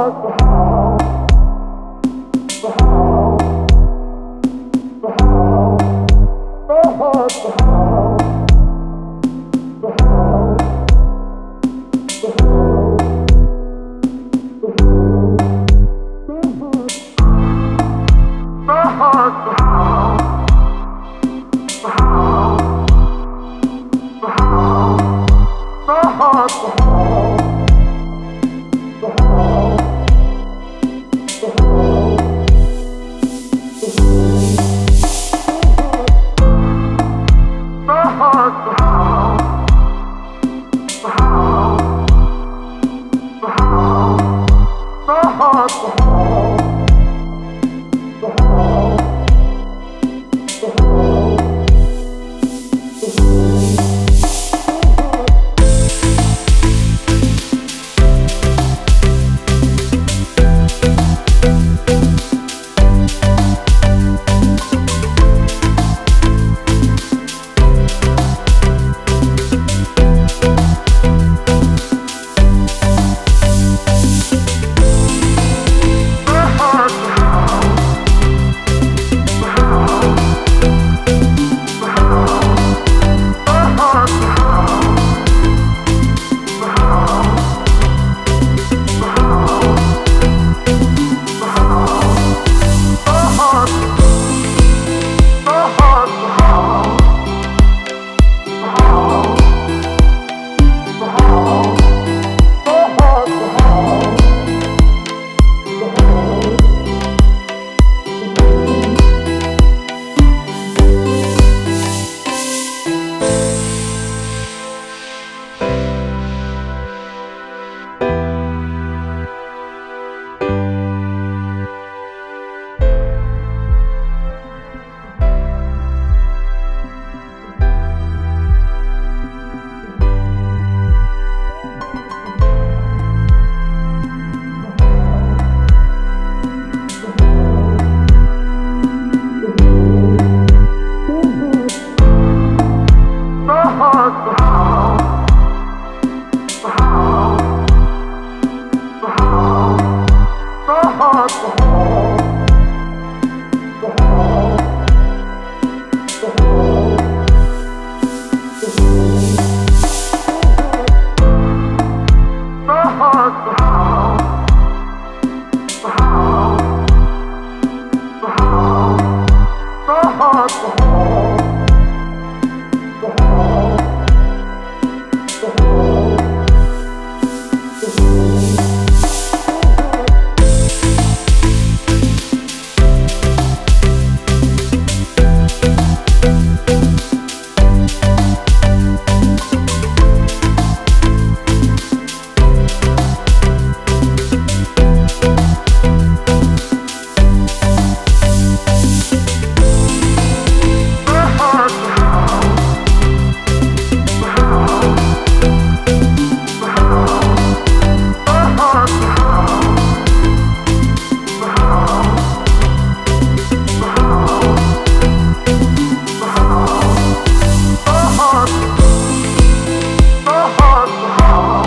heart. heart.